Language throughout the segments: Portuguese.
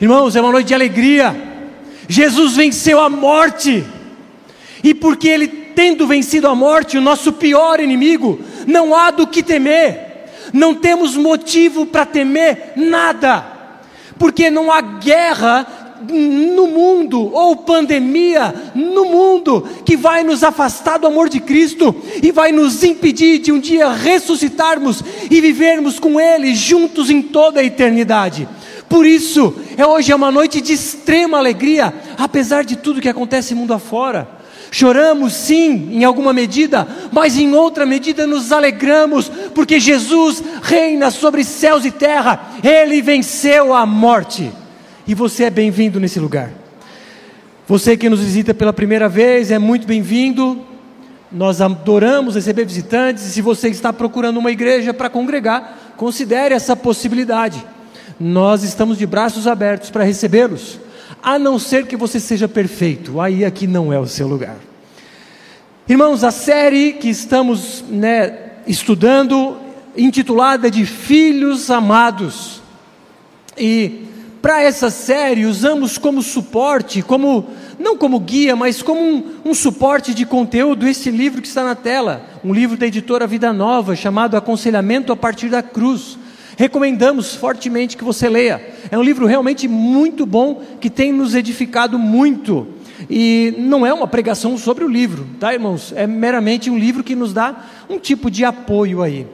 Irmãos, é uma noite de alegria. Jesus venceu a morte. E porque ele tendo vencido a morte, o nosso pior inimigo, não há do que temer. Não temos motivo para temer nada. Porque não há guerra no mundo ou pandemia no mundo que vai nos afastar do amor de Cristo e vai nos impedir de um dia ressuscitarmos e vivermos com Ele juntos em toda a eternidade. Por isso, é hoje é uma noite de extrema alegria, apesar de tudo que acontece mundo afora. Choramos sim, em alguma medida, mas em outra medida nos alegramos, porque Jesus reina sobre céus e terra, ele venceu a morte. E você é bem-vindo nesse lugar. Você que nos visita pela primeira vez é muito bem-vindo. Nós adoramos receber visitantes, e se você está procurando uma igreja para congregar, considere essa possibilidade nós estamos de braços abertos para recebê-los, a não ser que você seja perfeito, aí aqui não é o seu lugar. Irmãos, a série que estamos né, estudando, intitulada de Filhos Amados, e para essa série usamos como suporte, como não como guia, mas como um, um, suporte de conteúdo, esse livro que está na tela, um livro da editora Vida Nova, chamado Aconselhamento a partir da Cruz. Recomendamos fortemente que você leia. É um livro realmente muito bom que tem nos edificado muito. E não é uma pregação sobre o livro, tá, irmãos? É meramente um livro que nos dá um tipo de apoio aí.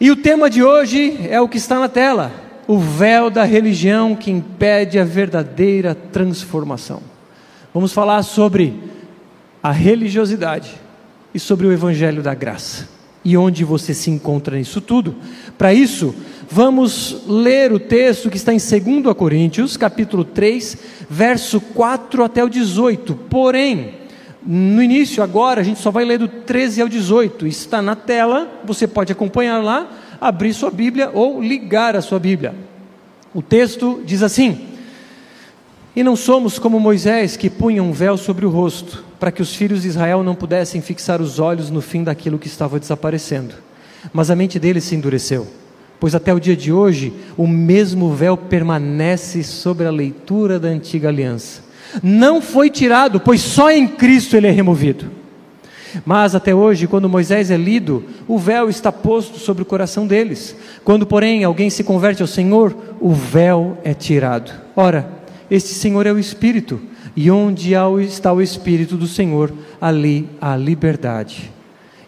E o tema de hoje é o que está na tela: o véu da religião que impede a verdadeira transformação. Vamos falar sobre a religiosidade e sobre o evangelho da graça e onde você se encontra nisso tudo. Para isso, vamos ler o texto que está em 2 Coríntios, capítulo 3, verso 4 até o 18. Porém, no início, agora, a gente só vai ler do 13 ao 18. Está na tela, você pode acompanhar lá, abrir sua Bíblia ou ligar a sua Bíblia. O texto diz assim: E não somos como Moisés que punha um véu sobre o rosto para que os filhos de Israel não pudessem fixar os olhos no fim daquilo que estava desaparecendo. Mas a mente deles se endureceu, pois até o dia de hoje o mesmo véu permanece sobre a leitura da antiga aliança. Não foi tirado, pois só em Cristo ele é removido. Mas até hoje, quando Moisés é lido, o véu está posto sobre o coração deles. Quando, porém, alguém se converte ao Senhor, o véu é tirado. Ora, este Senhor é o Espírito e onde está o Espírito do Senhor, ali há liberdade.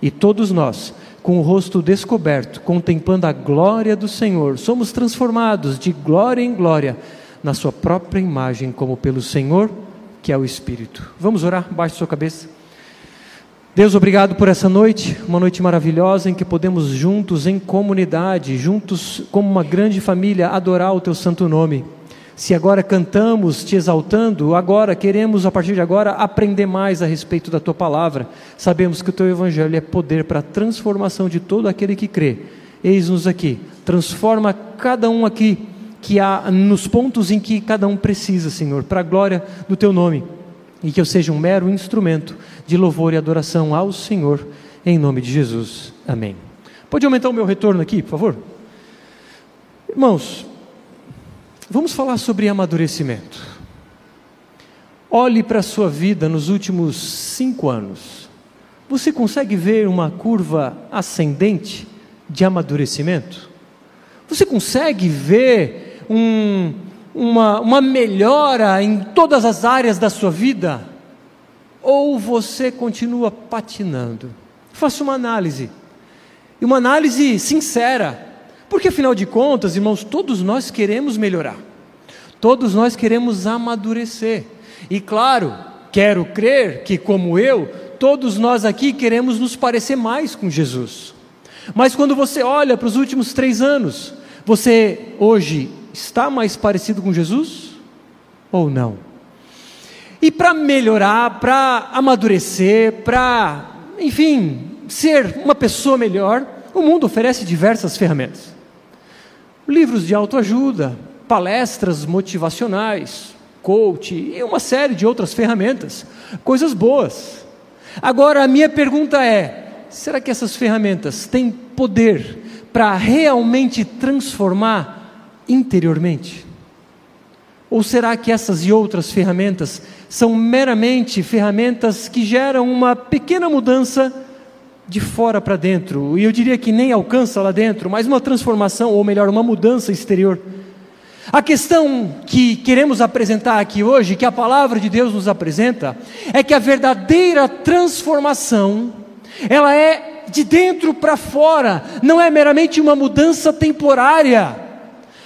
E todos nós, com o rosto descoberto, contemplando a glória do Senhor, somos transformados de glória em glória na Sua própria imagem, como pelo Senhor, que é o Espírito. Vamos orar? Baixe sua cabeça. Deus, obrigado por essa noite, uma noite maravilhosa em que podemos juntos, em comunidade, juntos como uma grande família, adorar o Teu santo nome. Se agora cantamos te exaltando, agora queremos, a partir de agora, aprender mais a respeito da tua palavra. Sabemos que o teu evangelho é poder para a transformação de todo aquele que crê. Eis-nos aqui, transforma cada um aqui, que há nos pontos em que cada um precisa, Senhor, para a glória do teu nome. E que eu seja um mero instrumento de louvor e adoração ao Senhor, em nome de Jesus. Amém. Pode aumentar o meu retorno aqui, por favor? Irmãos, Vamos falar sobre amadurecimento. Olhe para a sua vida nos últimos cinco anos. Você consegue ver uma curva ascendente de amadurecimento? Você consegue ver um, uma, uma melhora em todas as áreas da sua vida? Ou você continua patinando? Faça uma análise. E uma análise sincera porque afinal de contas, irmãos, todos nós queremos melhorar. Todos nós queremos amadurecer. E claro, quero crer que, como eu, todos nós aqui queremos nos parecer mais com Jesus. Mas quando você olha para os últimos três anos, você hoje está mais parecido com Jesus? Ou não? E para melhorar, para amadurecer, para, enfim, ser uma pessoa melhor, o mundo oferece diversas ferramentas livros de autoajuda, palestras motivacionais, coach e uma série de outras ferramentas, coisas boas. Agora a minha pergunta é: será que essas ferramentas têm poder para realmente transformar interiormente? Ou será que essas e outras ferramentas são meramente ferramentas que geram uma pequena mudança de fora para dentro? E eu diria que nem alcança lá dentro, mas uma transformação, ou melhor, uma mudança exterior. A questão que queremos apresentar aqui hoje, que a palavra de Deus nos apresenta, é que a verdadeira transformação, ela é de dentro para fora, não é meramente uma mudança temporária.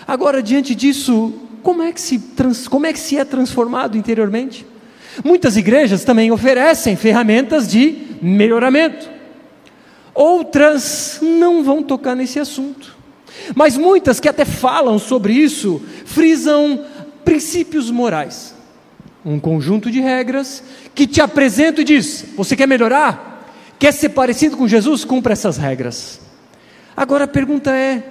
Agora, diante disso, como é que se, trans, como é, que se é transformado interiormente? Muitas igrejas também oferecem ferramentas de melhoramento. Outras não vão tocar nesse assunto. Mas muitas que até falam sobre isso, frisam princípios morais. Um conjunto de regras que te apresento e diz: você quer melhorar? Quer ser parecido com Jesus? Cumpra essas regras. Agora a pergunta é: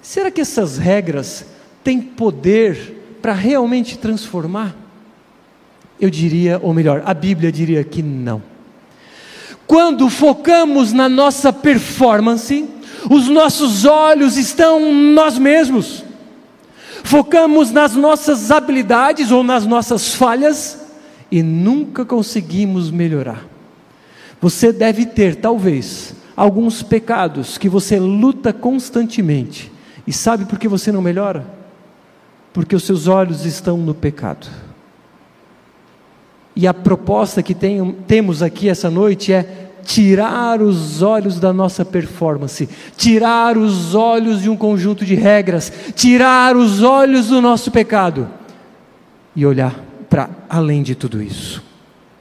será que essas regras têm poder para realmente transformar? Eu diria, ou melhor, a Bíblia diria que não. Quando focamos na nossa performance, os nossos olhos estão nós mesmos. Focamos nas nossas habilidades ou nas nossas falhas e nunca conseguimos melhorar. Você deve ter, talvez, alguns pecados que você luta constantemente. E sabe por que você não melhora? porque os seus olhos estão no pecado. E a proposta que tem, temos aqui essa noite é tirar os olhos da nossa performance, tirar os olhos de um conjunto de regras, tirar os olhos do nosso pecado e olhar para além de tudo isso.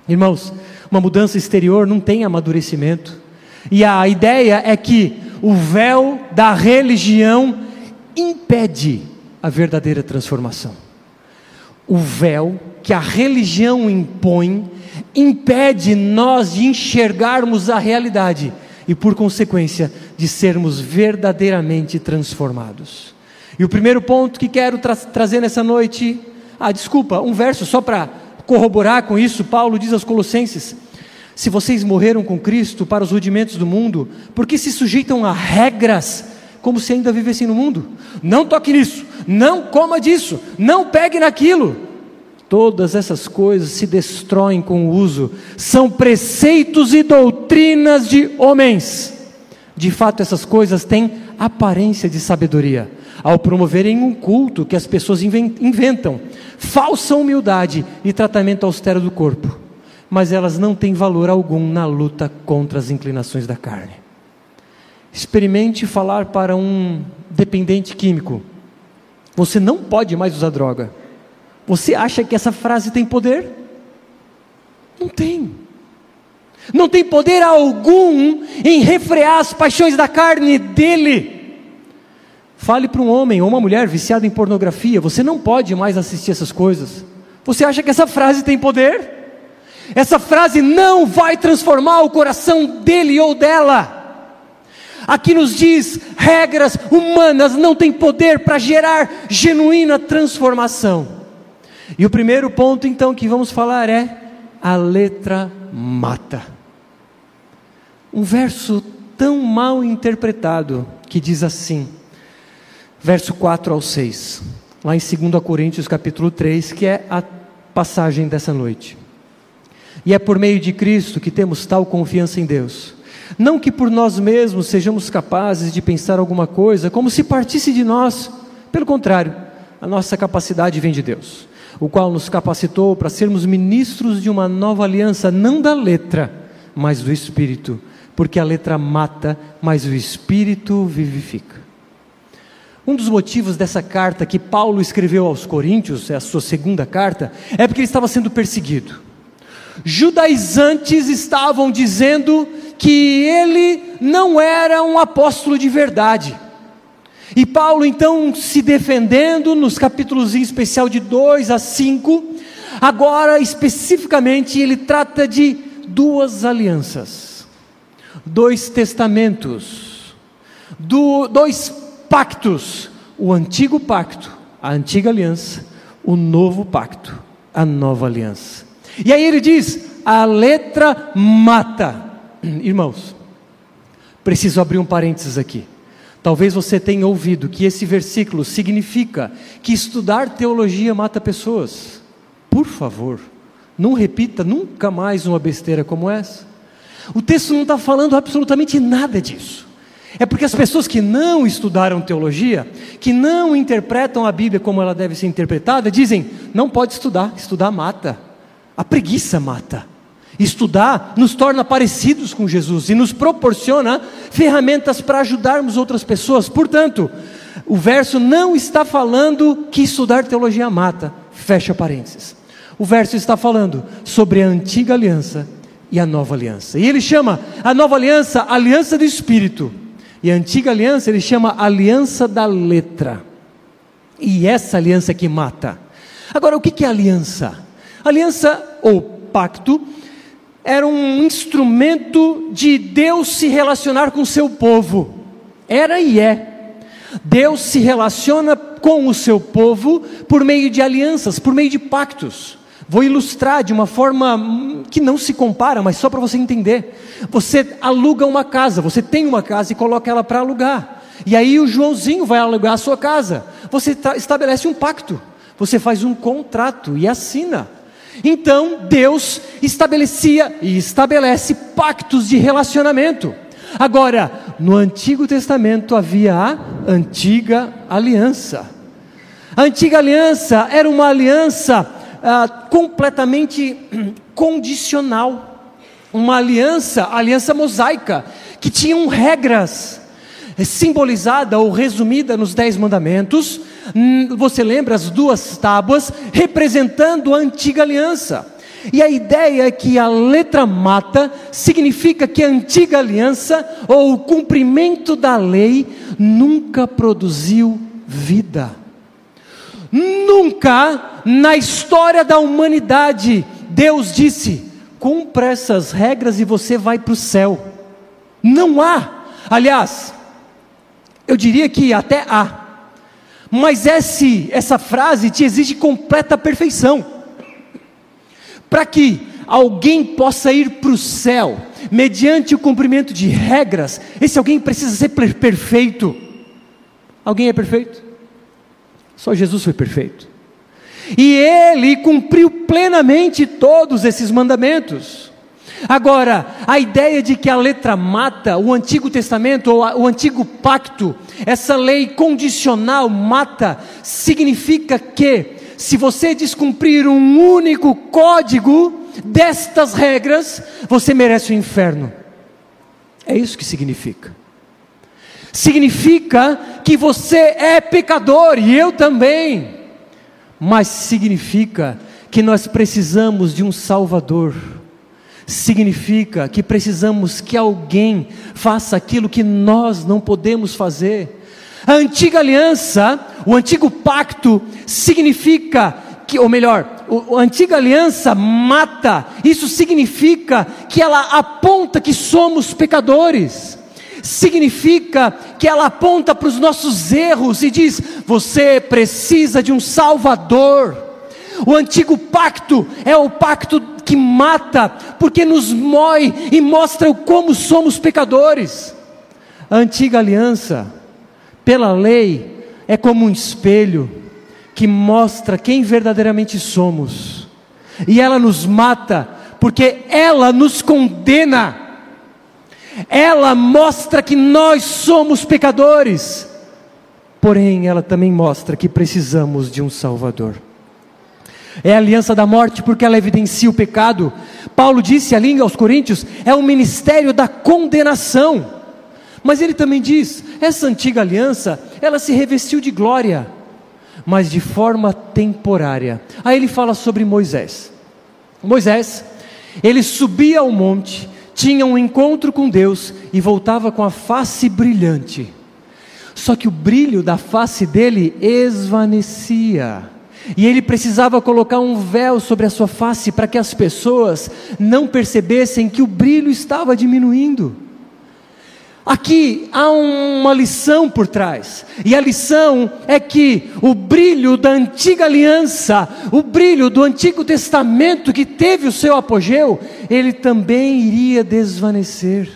Irmãos, uma mudança exterior não tem amadurecimento, e a ideia é que o véu da religião impede a verdadeira transformação. O véu que a religião impõe impede nós de enxergarmos a realidade e, por consequência, de sermos verdadeiramente transformados. E o primeiro ponto que quero tra trazer nessa noite, ah, desculpa, um verso só para corroborar com isso, Paulo diz aos Colossenses: Se vocês morreram com Cristo para os rudimentos do mundo, por que se sujeitam a regras como se ainda vivessem no mundo? Não toque nisso, não coma disso, não pegue naquilo. Todas essas coisas se destroem com o uso, são preceitos e doutrinas de homens. De fato, essas coisas têm aparência de sabedoria, ao promoverem um culto que as pessoas inventam, falsa humildade e tratamento austero do corpo, mas elas não têm valor algum na luta contra as inclinações da carne. Experimente falar para um dependente químico você não pode mais usar droga. Você acha que essa frase tem poder? Não tem. Não tem poder algum em refrear as paixões da carne dele. Fale para um homem ou uma mulher viciado em pornografia: você não pode mais assistir essas coisas. Você acha que essa frase tem poder? Essa frase não vai transformar o coração dele ou dela. Aqui nos diz: regras humanas não têm poder para gerar genuína transformação. E o primeiro ponto, então, que vamos falar é: a letra mata. Um verso tão mal interpretado que diz assim, verso 4 ao 6, lá em 2 Coríntios capítulo 3, que é a passagem dessa noite. E é por meio de Cristo que temos tal confiança em Deus não que por nós mesmos sejamos capazes de pensar alguma coisa como se partisse de nós, pelo contrário, a nossa capacidade vem de Deus, o qual nos capacitou para sermos ministros de uma nova aliança, não da letra, mas do Espírito, porque a letra mata, mas o Espírito vivifica. Um dos motivos dessa carta que Paulo escreveu aos Coríntios, é a sua segunda carta, é porque ele estava sendo perseguido judaizantes estavam dizendo que ele não era um apóstolo de verdade. E Paulo, então, se defendendo nos capítulos em especial de 2 a 5, agora especificamente ele trata de duas alianças, dois testamentos, do, dois pactos: o antigo pacto, a antiga aliança, o novo pacto, a nova aliança. E aí ele diz: a letra mata. Irmãos, preciso abrir um parênteses aqui. Talvez você tenha ouvido que esse versículo significa que estudar teologia mata pessoas. Por favor, não repita nunca mais uma besteira como essa. O texto não está falando absolutamente nada disso. É porque as pessoas que não estudaram teologia, que não interpretam a Bíblia como ela deve ser interpretada, dizem: não pode estudar, estudar mata. A preguiça mata. Estudar nos torna parecidos com Jesus e nos proporciona ferramentas para ajudarmos outras pessoas. Portanto, o verso não está falando que estudar teologia mata. Fecha parênteses. O verso está falando sobre a antiga aliança e a nova aliança. E ele chama a nova aliança aliança do Espírito. E a antiga aliança ele chama aliança da letra. E essa aliança que mata. Agora, o que é aliança? Aliança ou pacto era um instrumento de Deus se relacionar com o seu povo. Era e é. Deus se relaciona com o seu povo por meio de alianças, por meio de pactos. Vou ilustrar de uma forma que não se compara, mas só para você entender. Você aluga uma casa, você tem uma casa e coloca ela para alugar. E aí o Joãozinho vai alugar a sua casa. Você estabelece um pacto, você faz um contrato e assina. Então Deus estabelecia e estabelece pactos de relacionamento. Agora, no Antigo Testamento havia a antiga aliança. A antiga aliança era uma aliança ah, completamente condicional, uma aliança, aliança mosaica, que tinham regras simbolizada ou resumida nos Dez Mandamentos. Hum, você lembra as duas tábuas representando a antiga aliança. E a ideia é que a letra mata significa que a antiga aliança ou o cumprimento da lei nunca produziu vida. Nunca na história da humanidade Deus disse: cumpra essas regras e você vai para o céu. Não há. Aliás, eu diria que até há. Mas esse, essa frase te exige completa perfeição. Para que alguém possa ir para o céu, mediante o cumprimento de regras, esse alguém precisa ser perfeito. Alguém é perfeito? Só Jesus foi perfeito. E ele cumpriu plenamente todos esses mandamentos. Agora, a ideia de que a letra mata, o Antigo Testamento ou o Antigo Pacto, essa lei condicional mata, significa que, se você descumprir um único código destas regras, você merece o inferno. É isso que significa. Significa que você é pecador e eu também, mas significa que nós precisamos de um Salvador significa que precisamos que alguém faça aquilo que nós não podemos fazer. A antiga aliança, o antigo pacto, significa que, ou melhor, a antiga aliança mata, isso significa que ela aponta que somos pecadores, significa que ela aponta para os nossos erros e diz: você precisa de um Salvador. O antigo pacto é o pacto que mata, porque nos mói e mostra como somos pecadores. A antiga aliança, pela lei, é como um espelho que mostra quem verdadeiramente somos, e ela nos mata, porque ela nos condena, ela mostra que nós somos pecadores, porém ela também mostra que precisamos de um Salvador é a aliança da morte porque ela evidencia o pecado. Paulo disse ali aos Coríntios: é o ministério da condenação. Mas ele também diz: essa antiga aliança, ela se revestiu de glória, mas de forma temporária. Aí ele fala sobre Moisés. Moisés, ele subia ao monte, tinha um encontro com Deus e voltava com a face brilhante. Só que o brilho da face dele esvaecia e ele precisava colocar um véu sobre a sua face para que as pessoas não percebessem que o brilho estava diminuindo. Aqui há uma lição por trás, e a lição é que o brilho da antiga aliança, o brilho do Antigo Testamento que teve o seu apogeu, ele também iria desvanecer.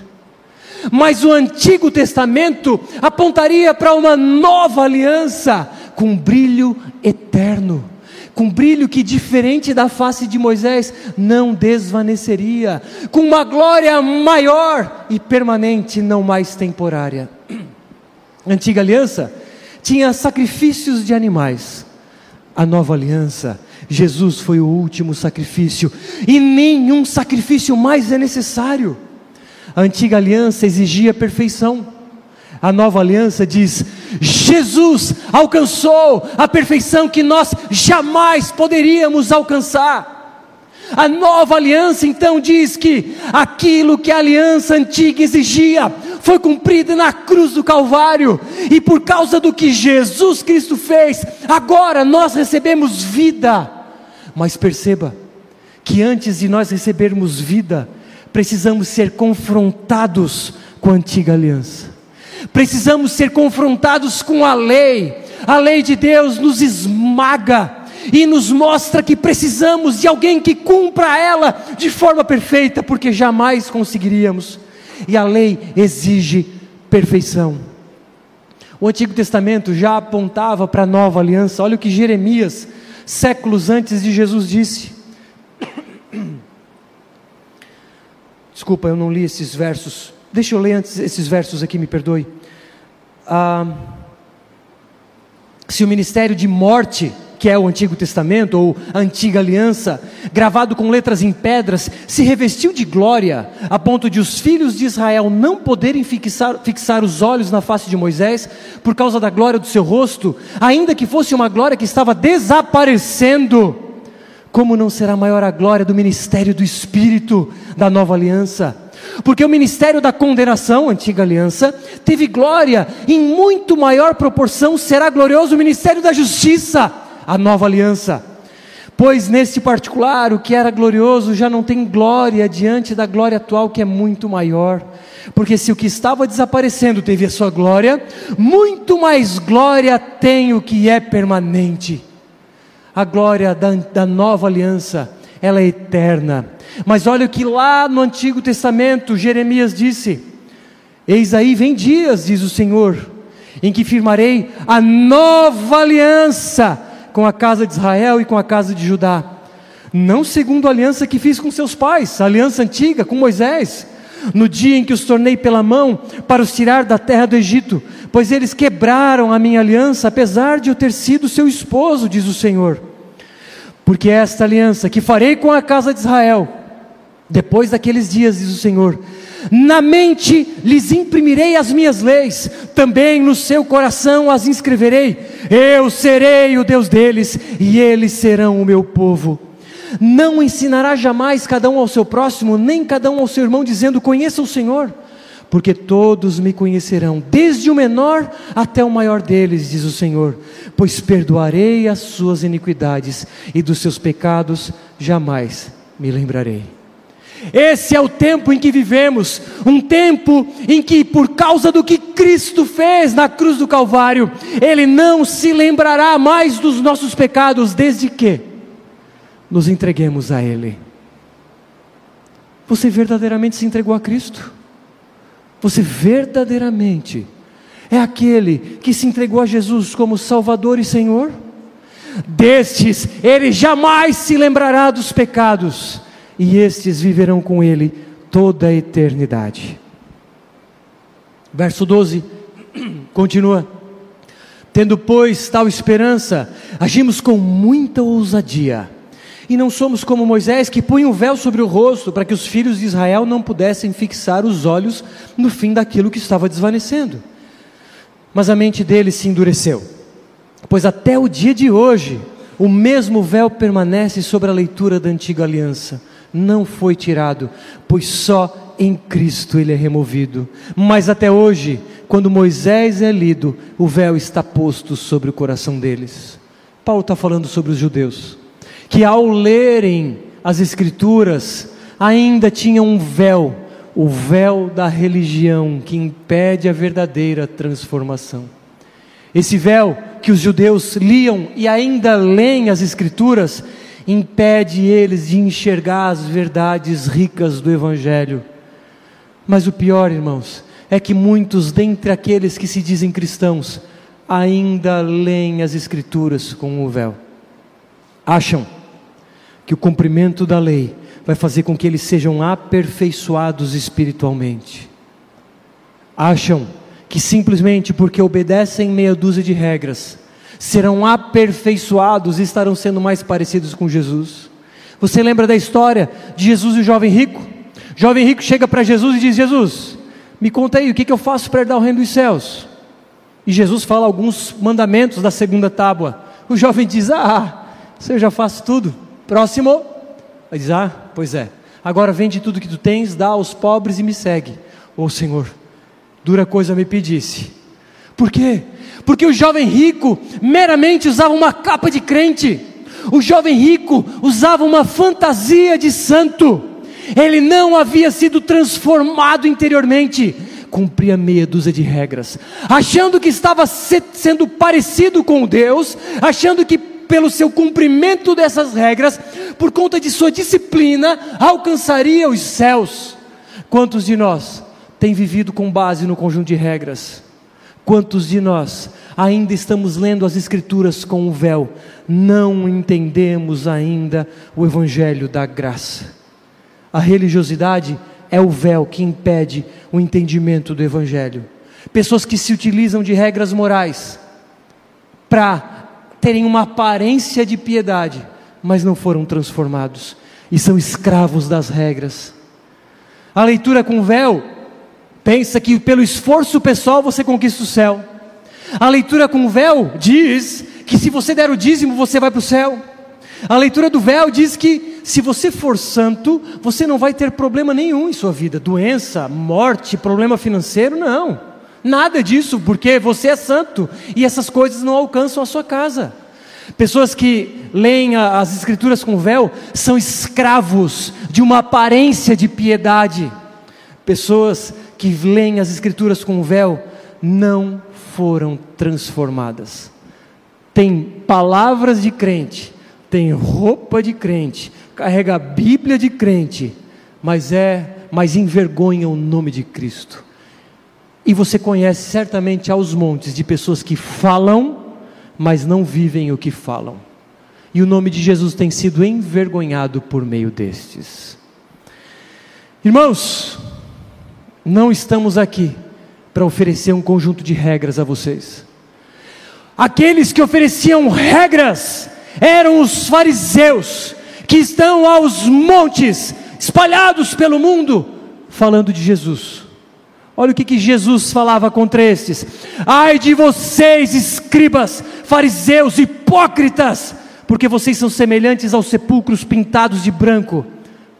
Mas o Antigo Testamento apontaria para uma nova aliança com brilho eterno com brilho que, diferente da face de Moisés, não desvaneceria, com uma glória maior e permanente, não mais temporária. A antiga aliança tinha sacrifícios de animais, a nova aliança, Jesus foi o último sacrifício, e nenhum sacrifício mais é necessário. A antiga aliança exigia perfeição a nova aliança diz: Jesus alcançou a perfeição que nós jamais poderíamos alcançar. A nova aliança então diz que aquilo que a aliança antiga exigia foi cumprido na cruz do Calvário, e por causa do que Jesus Cristo fez, agora nós recebemos vida. Mas perceba que antes de nós recebermos vida, precisamos ser confrontados com a antiga aliança precisamos ser confrontados com a lei. A lei de Deus nos esmaga e nos mostra que precisamos de alguém que cumpra ela de forma perfeita, porque jamais conseguiríamos. E a lei exige perfeição. O Antigo Testamento já apontava para a nova aliança. Olha o que Jeremias, séculos antes de Jesus, disse. Desculpa, eu não li esses versos Deixa eu ler antes esses versos aqui, me perdoe. Ah, se o ministério de morte, que é o Antigo Testamento ou a Antiga Aliança, gravado com letras em pedras, se revestiu de glória, a ponto de os filhos de Israel não poderem fixar, fixar os olhos na face de Moisés, por causa da glória do seu rosto, ainda que fosse uma glória que estava desaparecendo, como não será maior a glória do ministério do Espírito da nova aliança? Porque o ministério da condenação, antiga aliança, teve glória, em muito maior proporção será glorioso o ministério da justiça, a nova aliança. Pois neste particular, o que era glorioso já não tem glória diante da glória atual, que é muito maior. Porque se o que estava desaparecendo teve a sua glória, muito mais glória tem o que é permanente. A glória da, da nova aliança, ela é eterna mas olha o que lá no Antigo Testamento Jeremias disse: Eis aí vem dias, diz o Senhor, em que firmarei a nova aliança com a casa de Israel e com a casa de Judá. Não segundo a aliança que fiz com seus pais, a aliança antiga com Moisés, no dia em que os tornei pela mão para os tirar da terra do Egito, pois eles quebraram a minha aliança, apesar de eu ter sido seu esposo, diz o Senhor. Porque esta aliança que farei com a casa de Israel, depois daqueles dias, diz o Senhor, na mente lhes imprimirei as minhas leis, também no seu coração as inscreverei. Eu serei o Deus deles e eles serão o meu povo. Não ensinará jamais cada um ao seu próximo, nem cada um ao seu irmão, dizendo: Conheça o Senhor, porque todos me conhecerão, desde o menor até o maior deles, diz o Senhor, pois perdoarei as suas iniquidades e dos seus pecados jamais me lembrarei. Esse é o tempo em que vivemos, um tempo em que, por causa do que Cristo fez na cruz do Calvário, Ele não se lembrará mais dos nossos pecados, desde que nos entreguemos a Ele. Você verdadeiramente se entregou a Cristo? Você verdadeiramente é aquele que se entregou a Jesus como Salvador e Senhor? Destes, Ele jamais se lembrará dos pecados e estes viverão com ele toda a eternidade. Verso 12 continua: Tendo, pois, tal esperança, agimos com muita ousadia. E não somos como Moisés, que punha um véu sobre o rosto, para que os filhos de Israel não pudessem fixar os olhos no fim daquilo que estava desvanecendo. Mas a mente deles se endureceu, pois até o dia de hoje, o mesmo véu permanece sobre a leitura da antiga aliança não foi tirado, pois só em Cristo ele é removido. Mas até hoje, quando Moisés é lido, o véu está posto sobre o coração deles. Paulo está falando sobre os judeus, que ao lerem as Escrituras, ainda tinham um véu, o véu da religião, que impede a verdadeira transformação. Esse véu que os judeus liam e ainda leem as Escrituras, impede eles de enxergar as verdades ricas do Evangelho. Mas o pior, irmãos, é que muitos dentre aqueles que se dizem cristãos ainda leem as Escrituras com o véu. Acham que o cumprimento da lei vai fazer com que eles sejam aperfeiçoados espiritualmente. Acham que simplesmente porque obedecem meia dúzia de regras, serão aperfeiçoados e estarão sendo mais parecidos com Jesus. Você lembra da história de Jesus e o jovem rico? O jovem rico chega para Jesus e diz: Jesus, me conta aí, o que, que eu faço para herdar o reino dos céus? E Jesus fala alguns mandamentos da segunda tábua. O jovem diz: Ah, você já faz tudo. Próximo. Ele diz: Ah, pois é. Agora vende tudo que tu tens, dá aos pobres e me segue. Ô oh, Senhor, dura coisa me pedisse. Por quê? Porque o jovem rico meramente usava uma capa de crente. O jovem rico usava uma fantasia de santo. Ele não havia sido transformado interiormente. Cumpria meia dúzia de regras, achando que estava sendo parecido com Deus, achando que pelo seu cumprimento dessas regras, por conta de sua disciplina, alcançaria os céus. Quantos de nós têm vivido com base no conjunto de regras? Quantos de nós ainda estamos lendo as Escrituras com o véu, não entendemos ainda o Evangelho da graça? A religiosidade é o véu que impede o entendimento do Evangelho. Pessoas que se utilizam de regras morais para terem uma aparência de piedade, mas não foram transformados e são escravos das regras. A leitura com véu pensa que pelo esforço pessoal você conquista o céu. A leitura com véu diz que se você der o dízimo você vai para o céu. A leitura do véu diz que se você for santo, você não vai ter problema nenhum em sua vida, doença, morte, problema financeiro, não. Nada disso, porque você é santo e essas coisas não alcançam a sua casa. Pessoas que leem as Escrituras com véu são escravos de uma aparência de piedade. Pessoas que leem as Escrituras com véu não foram transformadas. Tem palavras de crente, tem roupa de crente, carrega a Bíblia de crente, mas é, mas envergonha o nome de Cristo. E você conhece certamente aos montes de pessoas que falam, mas não vivem o que falam. E o nome de Jesus tem sido envergonhado por meio destes. Irmãos, não estamos aqui para oferecer um conjunto de regras a vocês. Aqueles que ofereciam regras eram os fariseus, que estão aos montes, espalhados pelo mundo, falando de Jesus. Olha o que, que Jesus falava contra estes: ai de vocês, escribas, fariseus, hipócritas, porque vocês são semelhantes aos sepulcros pintados de branco,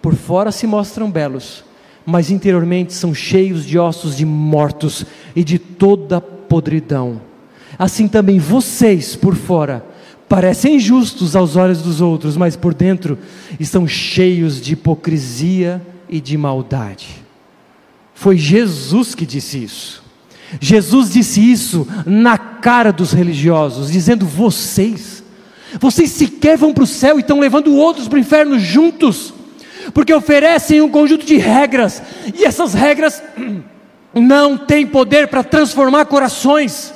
por fora se mostram belos, mas interiormente são cheios de ossos de mortos e de toda podridão. Assim também vocês, por fora, parecem justos aos olhos dos outros, mas por dentro estão cheios de hipocrisia e de maldade. Foi Jesus que disse isso. Jesus disse isso na cara dos religiosos, dizendo: vocês, vocês sequer vão para o céu e estão levando outros para o inferno juntos, porque oferecem um conjunto de regras, e essas regras não têm poder para transformar corações.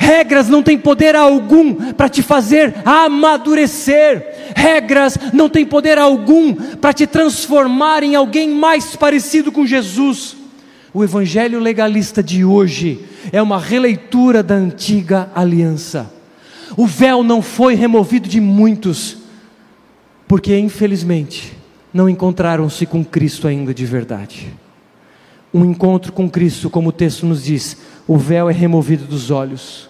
Regras não têm poder algum para te fazer amadurecer. Regras não têm poder algum para te transformar em alguém mais parecido com Jesus. O evangelho legalista de hoje é uma releitura da antiga aliança. O véu não foi removido de muitos, porque infelizmente não encontraram-se com Cristo ainda de verdade. Um encontro com Cristo, como o texto nos diz, o véu é removido dos olhos.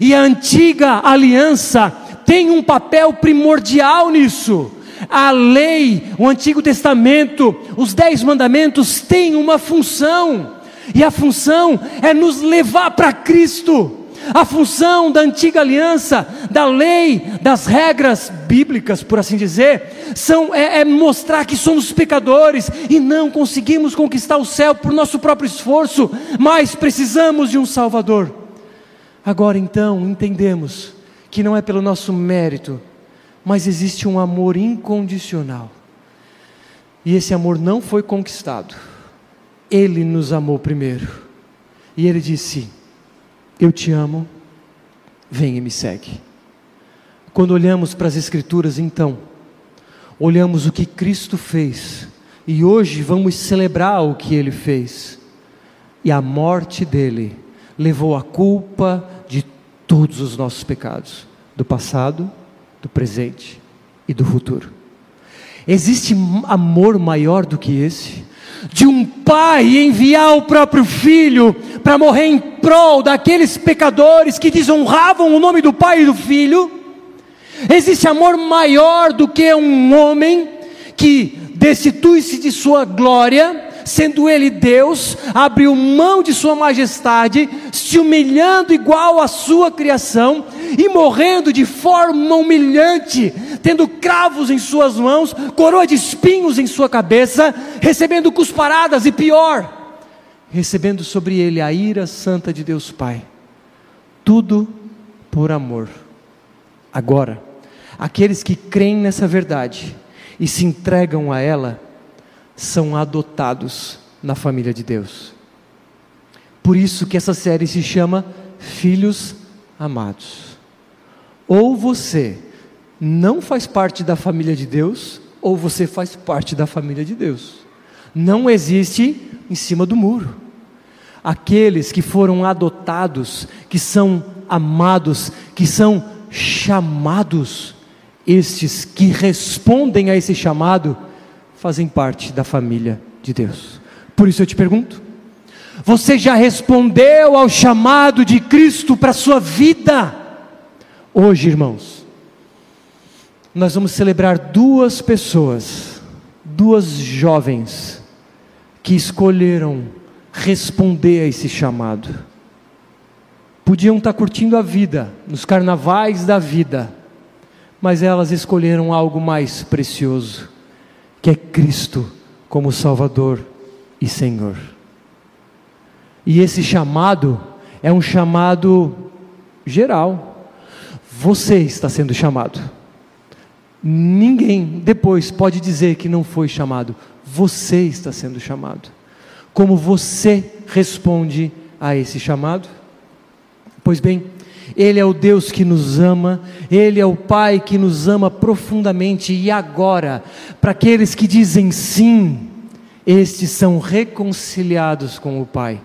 E a antiga aliança tem um papel primordial nisso. A lei, o Antigo Testamento, os Dez Mandamentos têm uma função, e a função é nos levar para Cristo. A função da antiga aliança, da lei, das regras bíblicas, por assim dizer, são, é, é mostrar que somos pecadores e não conseguimos conquistar o céu por nosso próprio esforço, mas precisamos de um Salvador. Agora então entendemos que não é pelo nosso mérito, mas existe um amor incondicional. E esse amor não foi conquistado. Ele nos amou primeiro. E Ele disse: Eu te amo, vem e me segue. Quando olhamos para as Escrituras, então, olhamos o que Cristo fez, e hoje vamos celebrar o que Ele fez. E a morte dele levou a culpa de todos os nossos pecados, do passado, do presente e do futuro. Existe amor maior do que esse? De um pai enviar o próprio filho para morrer em prol daqueles pecadores que desonravam o nome do pai e do filho? Existe amor maior do que um homem que destitui-se de sua glória sendo Ele Deus, abriu mão de Sua majestade, se humilhando igual à Sua criação e morrendo de forma humilhante, tendo cravos em Suas mãos, coroa de espinhos em Sua cabeça, recebendo cusparadas e pior, recebendo sobre Ele a ira santa de Deus Pai. Tudo por amor. Agora, aqueles que creem nessa verdade e se entregam a ela, são adotados na família de Deus. Por isso que essa série se chama Filhos Amados. Ou você não faz parte da família de Deus, ou você faz parte da família de Deus. Não existe em cima do muro. Aqueles que foram adotados, que são amados, que são chamados, estes que respondem a esse chamado, fazem parte da família de Deus. Por isso eu te pergunto: você já respondeu ao chamado de Cristo para a sua vida? Hoje, irmãos, nós vamos celebrar duas pessoas, duas jovens, que escolheram responder a esse chamado. Podiam estar curtindo a vida, nos carnavais da vida, mas elas escolheram algo mais precioso que é Cristo como Salvador e Senhor. E esse chamado é um chamado geral. Você está sendo chamado. Ninguém depois pode dizer que não foi chamado. Você está sendo chamado. Como você responde a esse chamado? Pois bem, ele é o Deus que nos ama, Ele é o Pai que nos ama profundamente, e agora, para aqueles que dizem sim, estes são reconciliados com o Pai.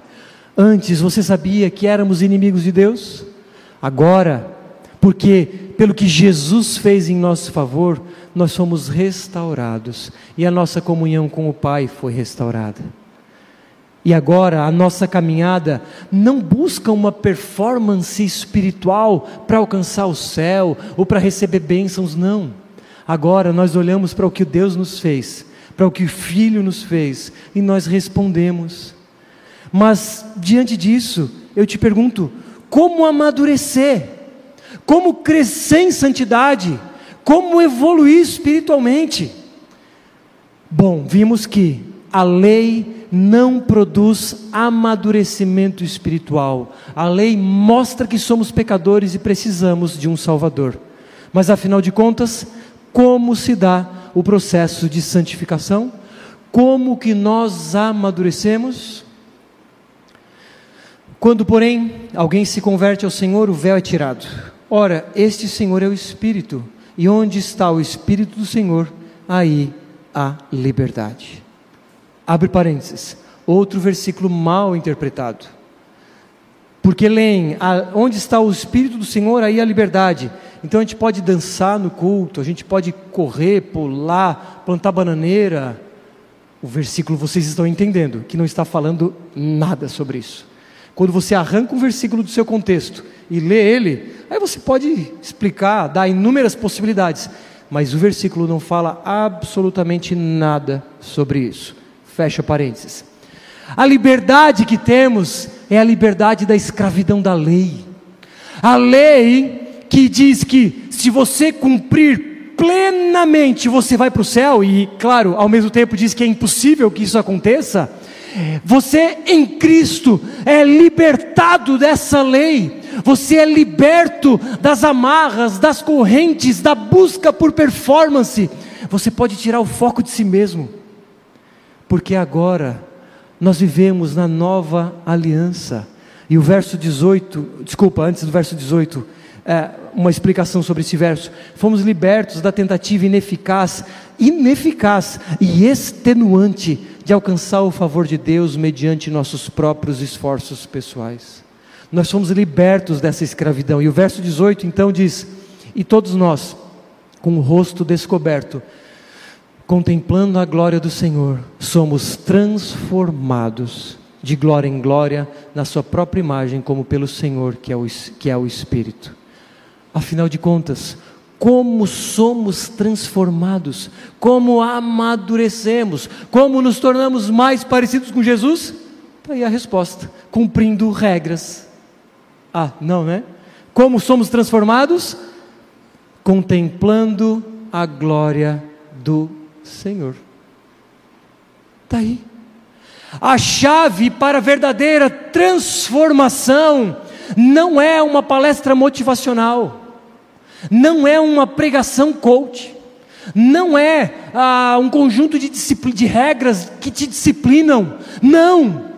Antes você sabia que éramos inimigos de Deus? Agora, porque pelo que Jesus fez em nosso favor, nós somos restaurados e a nossa comunhão com o Pai foi restaurada. E agora a nossa caminhada não busca uma performance espiritual para alcançar o céu ou para receber bênçãos, não. Agora nós olhamos para o que Deus nos fez, para o que o Filho nos fez e nós respondemos. Mas diante disso, eu te pergunto: como amadurecer? Como crescer em santidade? Como evoluir espiritualmente? Bom, vimos que a lei não produz amadurecimento espiritual. A lei mostra que somos pecadores e precisamos de um Salvador. Mas afinal de contas, como se dá o processo de santificação? Como que nós amadurecemos? Quando, porém, alguém se converte ao Senhor, o véu é tirado. Ora, este Senhor é o Espírito, e onde está o Espírito do Senhor, aí há liberdade. Abre parênteses. Outro versículo mal interpretado. Porque leem, onde está o Espírito do Senhor, aí a liberdade. Então a gente pode dançar no culto, a gente pode correr, pular, plantar bananeira. O versículo vocês estão entendendo, que não está falando nada sobre isso. Quando você arranca um versículo do seu contexto e lê ele, aí você pode explicar, dar inúmeras possibilidades, mas o versículo não fala absolutamente nada sobre isso. Fecha parênteses. A liberdade que temos é a liberdade da escravidão da lei. A lei que diz que se você cumprir plenamente você vai para o céu, e claro, ao mesmo tempo diz que é impossível que isso aconteça. Você em Cristo é libertado dessa lei, você é liberto das amarras, das correntes, da busca por performance. Você pode tirar o foco de si mesmo porque agora nós vivemos na nova aliança. E o verso 18, desculpa, antes do verso 18, é, uma explicação sobre esse verso. Fomos libertos da tentativa ineficaz, ineficaz e extenuante de alcançar o favor de Deus mediante nossos próprios esforços pessoais. Nós fomos libertos dessa escravidão. E o verso 18 então diz: E todos nós, com o rosto descoberto, contemplando a glória do Senhor, somos transformados de glória em glória na Sua própria imagem, como pelo Senhor, que é o, que é o Espírito. Afinal de contas, como somos transformados, como amadurecemos, como nos tornamos mais parecidos com Jesus? Está aí a resposta: cumprindo regras. Ah, não, né? Como somos transformados? Contemplando a glória do Senhor. Está aí. A chave para a verdadeira transformação não é uma palestra motivacional, não é uma pregação coach, não é ah, um conjunto de, de regras que te disciplinam, não.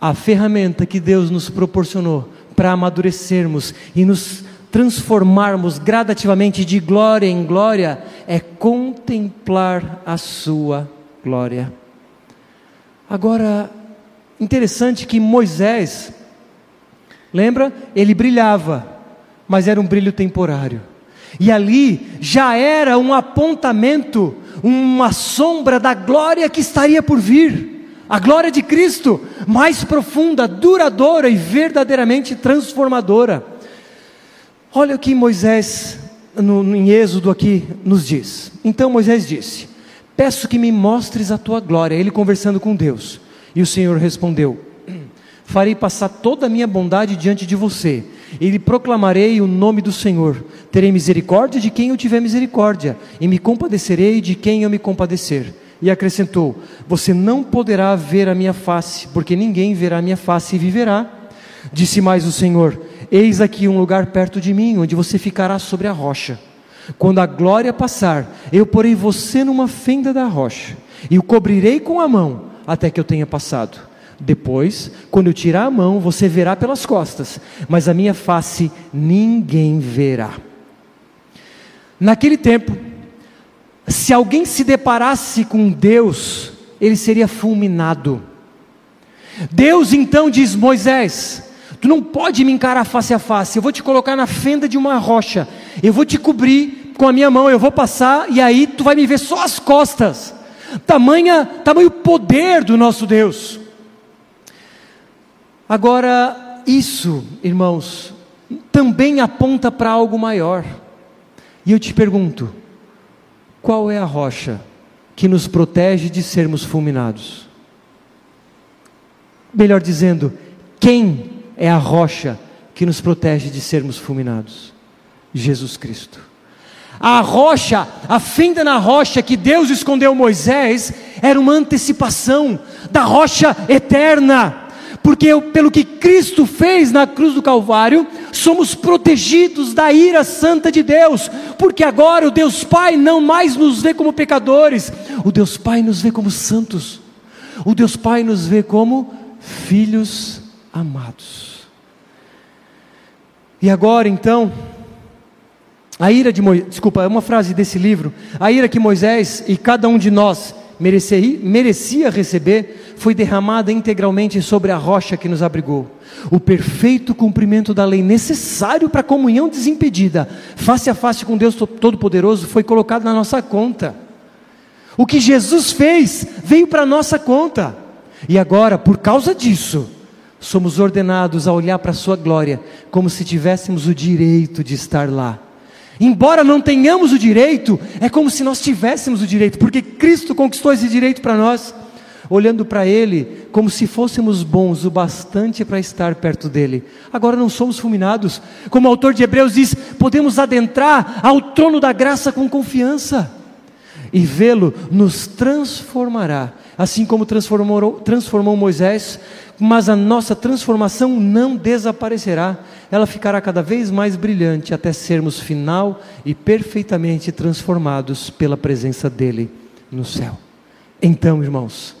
A ferramenta que Deus nos proporcionou para amadurecermos e nos transformarmos gradativamente de glória em glória é contemplar a Sua glória. Agora, interessante que Moisés, lembra? Ele brilhava, mas era um brilho temporário. E ali já era um apontamento, uma sombra da glória que estaria por vir. A glória de Cristo, mais profunda, duradoura e verdadeiramente transformadora. Olha o que Moisés, no, em Êxodo aqui, nos diz. Então Moisés disse: Peço que me mostres a tua glória. Ele conversando com Deus. E o Senhor respondeu: Farei passar toda a minha bondade diante de você, e lhe proclamarei o nome do Senhor. Terei misericórdia de quem eu tiver misericórdia, e me compadecerei de quem eu me compadecer. E acrescentou: Você não poderá ver a minha face, porque ninguém verá a minha face e viverá. Disse mais o Senhor: Eis aqui um lugar perto de mim, onde você ficará sobre a rocha. Quando a glória passar, eu porei você numa fenda da rocha, e o cobrirei com a mão, até que eu tenha passado. Depois, quando eu tirar a mão, você verá pelas costas, mas a minha face ninguém verá. Naquele tempo, se alguém se deparasse com Deus, ele seria fulminado. Deus então diz: Moisés, tu não pode me encarar face a face, eu vou te colocar na fenda de uma rocha, eu vou te cobrir com a minha mão, eu vou passar e aí tu vai me ver só as costas. Tamanha, tamanho poder do nosso Deus. Agora, isso, irmãos, também aponta para algo maior. E eu te pergunto: qual é a rocha que nos protege de sermos fulminados? Melhor dizendo, quem é a rocha que nos protege de sermos fulminados? Jesus Cristo. A rocha, a fenda na rocha que Deus escondeu Moisés, era uma antecipação da rocha eterna porque pelo que Cristo fez na cruz do Calvário, somos protegidos da ira santa de Deus, porque agora o Deus Pai não mais nos vê como pecadores, o Deus Pai nos vê como santos, o Deus Pai nos vê como filhos amados. E agora então, a ira de Moisés, desculpa, é uma frase desse livro, a ira que Moisés e cada um de nós merecia, receber, foi derramada integralmente sobre a rocha que nos abrigou. O perfeito cumprimento da lei necessário para a comunhão desimpedida, face a face com Deus Todo-Poderoso, foi colocado na nossa conta. O que Jesus fez veio para a nossa conta. E agora, por causa disso, somos ordenados a olhar para a Sua glória, como se tivéssemos o direito de estar lá. Embora não tenhamos o direito, é como se nós tivéssemos o direito, porque Cristo conquistou esse direito para nós, olhando para Ele como se fôssemos bons o bastante para estar perto dEle. Agora não somos fulminados, como o autor de Hebreus diz, podemos adentrar ao trono da graça com confiança, e vê-lo nos transformará, assim como transformou, transformou Moisés, mas a nossa transformação não desaparecerá, ela ficará cada vez mais brilhante até sermos final e perfeitamente transformados pela presença dEle no céu. Então, irmãos,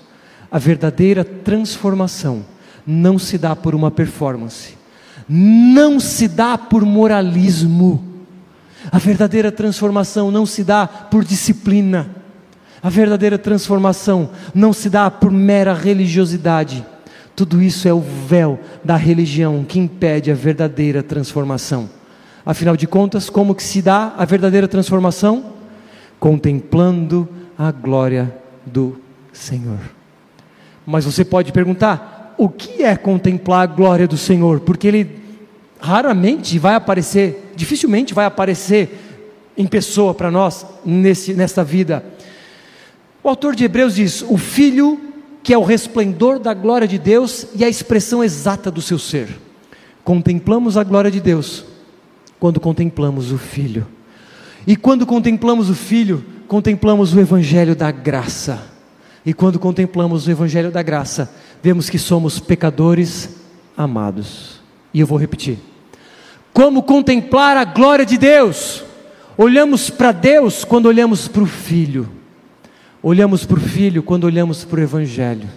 A verdadeira transformação não se dá por uma performance, não se dá por moralismo. A verdadeira transformação não se dá por disciplina. A verdadeira transformação não se dá por mera religiosidade. Tudo isso é o véu da religião que impede a verdadeira transformação. Afinal de contas, como que se dá a verdadeira transformação? Contemplando a glória do Senhor. Mas você pode perguntar: o que é contemplar a glória do Senhor? Porque ele raramente vai aparecer, dificilmente vai aparecer em pessoa para nós nesse, nesta vida. O autor de Hebreus diz: o Filho, que é o resplendor da glória de Deus e a expressão exata do seu ser. Contemplamos a glória de Deus quando contemplamos o Filho. E quando contemplamos o Filho, contemplamos o Evangelho da graça. E quando contemplamos o Evangelho da graça, vemos que somos pecadores amados. E eu vou repetir: como contemplar a glória de Deus? Olhamos para Deus quando olhamos para o Filho, olhamos para o Filho quando olhamos para o Evangelho.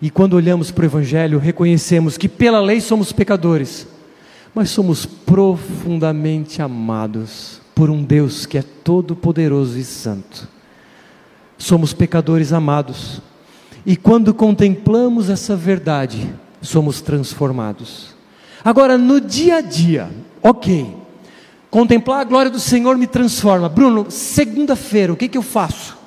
E quando olhamos para o Evangelho, reconhecemos que pela lei somos pecadores, mas somos profundamente amados por um Deus que é todo-poderoso e santo. Somos pecadores amados, e quando contemplamos essa verdade, somos transformados. Agora, no dia a dia, ok, contemplar a glória do Senhor me transforma. Bruno, segunda-feira, o que, que eu faço?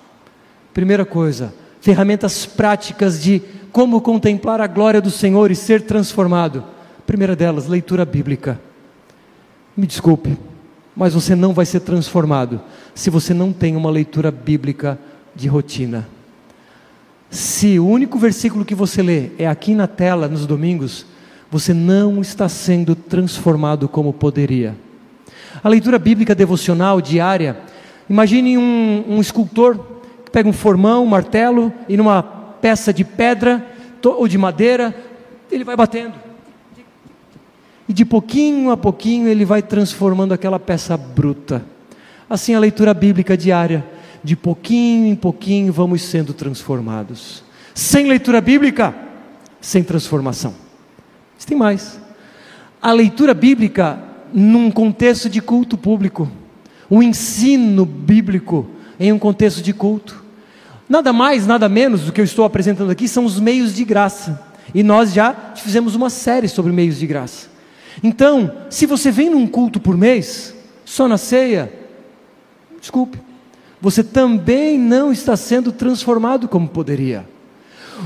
Primeira coisa, ferramentas práticas de como contemplar a glória do Senhor e ser transformado. Primeira delas, leitura bíblica. Me desculpe, mas você não vai ser transformado se você não tem uma leitura bíblica de rotina. Se o único versículo que você lê é aqui na tela nos domingos, você não está sendo transformado como poderia. A leitura bíblica devocional diária, imagine um, um escultor pega um formão, um martelo e numa peça de pedra ou de madeira, ele vai batendo e de pouquinho a pouquinho ele vai transformando aquela peça bruta. Assim a leitura bíblica diária, de pouquinho em pouquinho vamos sendo transformados. Sem leitura bíblica, sem transformação. Mas tem mais. A leitura bíblica num contexto de culto público, o ensino bíblico em um contexto de culto. Nada mais, nada menos do que eu estou apresentando aqui são os meios de graça. E nós já fizemos uma série sobre meios de graça. Então, se você vem num culto por mês, só na ceia, desculpe, você também não está sendo transformado como poderia.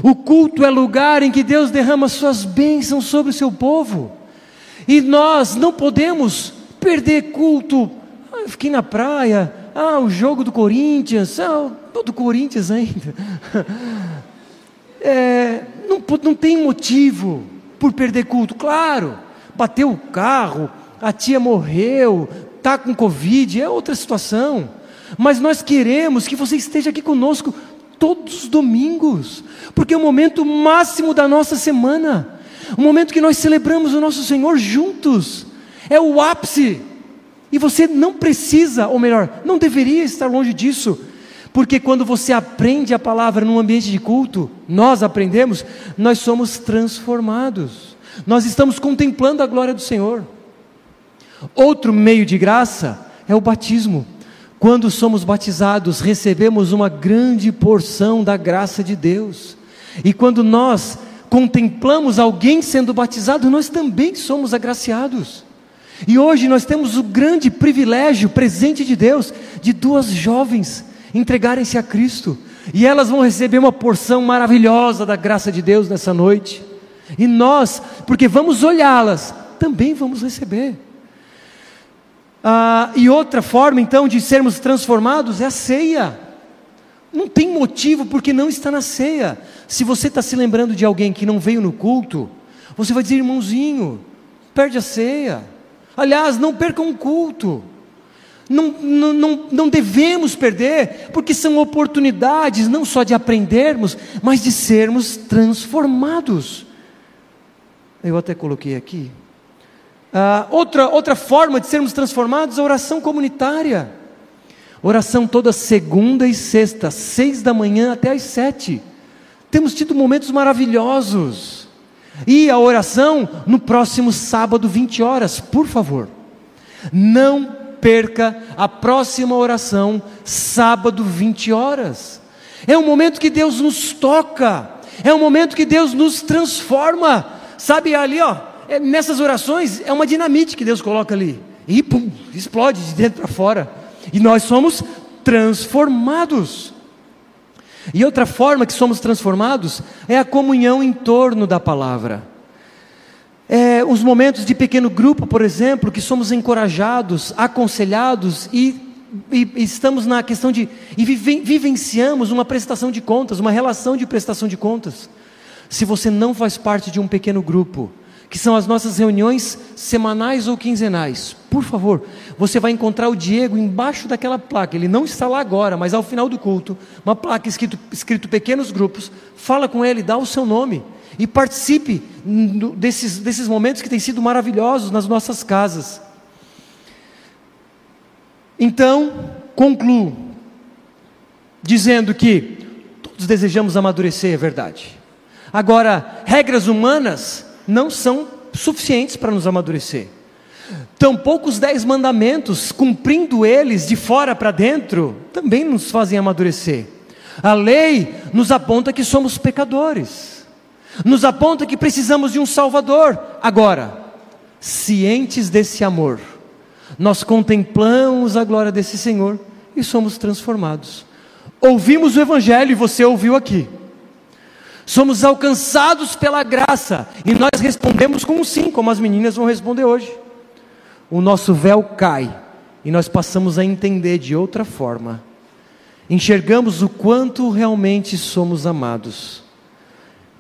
O culto é lugar em que Deus derrama suas bênçãos sobre o seu povo. E nós não podemos perder culto. Ah, eu fiquei na praia, ah, o jogo do Corinthians, ah, do Corinthians ainda. É, não, não tem motivo por perder culto, claro bateu o carro, a tia morreu, está com Covid, é outra situação. Mas nós queremos que você esteja aqui conosco todos os domingos, porque é o momento máximo da nossa semana, o momento que nós celebramos o nosso Senhor juntos, é o ápice. E você não precisa, ou melhor, não deveria estar longe disso, porque quando você aprende a palavra num ambiente de culto, nós aprendemos, nós somos transformados nós estamos contemplando a glória do Senhor. Outro meio de graça é o batismo. Quando somos batizados, recebemos uma grande porção da graça de Deus. E quando nós contemplamos alguém sendo batizado, nós também somos agraciados. E hoje nós temos o grande privilégio, presente de Deus, de duas jovens entregarem-se a Cristo. E elas vão receber uma porção maravilhosa da graça de Deus nessa noite. E nós, porque vamos olhá-las, também vamos receber. Ah, e outra forma então de sermos transformados é a ceia. Não tem motivo porque não está na ceia. Se você está se lembrando de alguém que não veio no culto, você vai dizer, irmãozinho, perde a ceia. Aliás, não perca um culto. Não, não, não, não devemos perder, porque são oportunidades não só de aprendermos, mas de sermos transformados. Eu até coloquei aqui. Ah, outra, outra forma de sermos transformados é a oração comunitária. Oração toda segunda e sexta, seis da manhã até às sete. Temos tido momentos maravilhosos. E a oração no próximo sábado, 20 horas, por favor. Não perca a próxima oração, sábado, 20 horas. É um momento que Deus nos toca, é um momento que Deus nos transforma. Sabe ali, ó, é, nessas orações é uma dinamite que Deus coloca ali. E pum, explode de dentro para fora. E nós somos transformados. E outra forma que somos transformados é a comunhão em torno da palavra. É, os momentos de pequeno grupo, por exemplo, que somos encorajados, aconselhados e, e, estamos na questão de. e vive, vivenciamos uma prestação de contas, uma relação de prestação de contas. Se você não faz parte de um pequeno grupo, que são as nossas reuniões semanais ou quinzenais. Por favor, você vai encontrar o Diego embaixo daquela placa. Ele não está lá agora, mas ao final do culto, uma placa escrito, escrito pequenos grupos. Fala com ele, dá o seu nome e participe desses, desses momentos que têm sido maravilhosos nas nossas casas. Então, concluo dizendo que todos desejamos amadurecer, é verdade. Agora, regras humanas não são suficientes para nos amadurecer. Tampouco os dez mandamentos, cumprindo eles de fora para dentro, também nos fazem amadurecer. A lei nos aponta que somos pecadores, nos aponta que precisamos de um Salvador. Agora, cientes desse amor, nós contemplamos a glória desse Senhor e somos transformados. Ouvimos o Evangelho e você ouviu aqui somos alcançados pela graça e nós respondemos com um sim, como as meninas vão responder hoje. O nosso véu cai e nós passamos a entender de outra forma. Enxergamos o quanto realmente somos amados.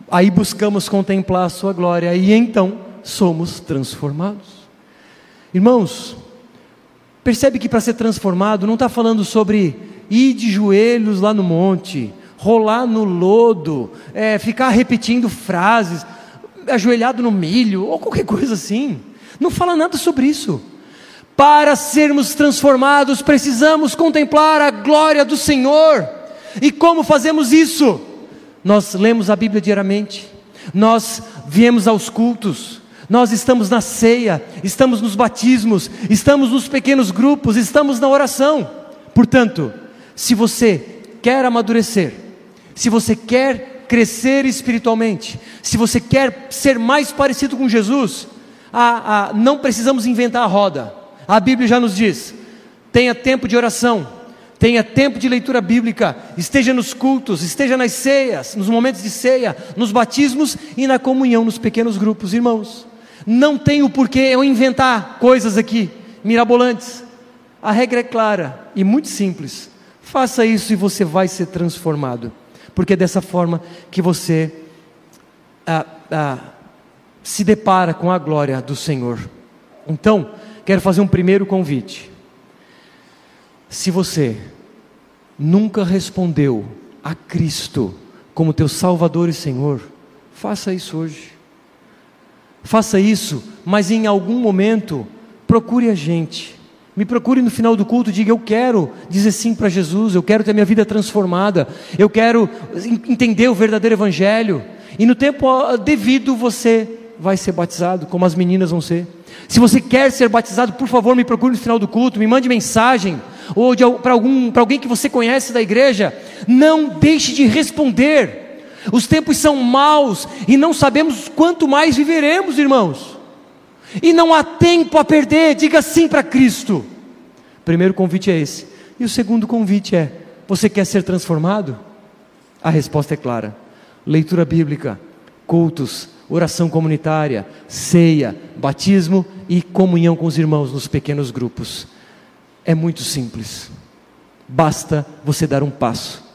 Aí buscamos contemplar a Sua glória e então somos transformados. Irmãos, percebe que para ser transformado não está falando sobre ir de joelhos lá no monte, rolar no lodo, é, ficar repetindo frases, ajoelhado no milho, ou qualquer coisa assim. Não fala nada sobre isso. Para sermos transformados, precisamos contemplar a glória do Senhor. E como fazemos isso? Nós lemos a Bíblia diariamente, nós viemos aos cultos, nós estamos na ceia, estamos nos batismos, estamos nos pequenos grupos, estamos na oração. Portanto, se você quer amadurecer, se você quer crescer espiritualmente, se você quer ser mais parecido com Jesus, a, a, não precisamos inventar a roda. A Bíblia já nos diz: tenha tempo de oração, tenha tempo de leitura bíblica, esteja nos cultos, esteja nas ceias, nos momentos de ceia, nos batismos e na comunhão nos pequenos grupos, irmãos. Não tem o porquê eu inventar coisas aqui mirabolantes. A regra é clara e muito simples. Faça isso e você vai ser transformado porque é dessa forma que você ah, ah, se depara com a glória do Senhor. Então, quero fazer um primeiro convite. Se você nunca respondeu a Cristo como teu Salvador e Senhor, faça isso hoje. Faça isso, mas em algum momento procure a gente. Me procure no final do culto, diga: Eu quero dizer sim para Jesus, eu quero ter minha vida transformada, eu quero entender o verdadeiro Evangelho. E no tempo devido você vai ser batizado, como as meninas vão ser. Se você quer ser batizado, por favor, me procure no final do culto, me mande mensagem, ou para alguém que você conhece da igreja. Não deixe de responder. Os tempos são maus e não sabemos quanto mais viveremos, irmãos. E não há tempo a perder, diga sim para Cristo. O primeiro convite é esse. E o segundo convite é: você quer ser transformado? A resposta é clara: leitura bíblica, cultos, oração comunitária, ceia, batismo e comunhão com os irmãos nos pequenos grupos. É muito simples. Basta você dar um passo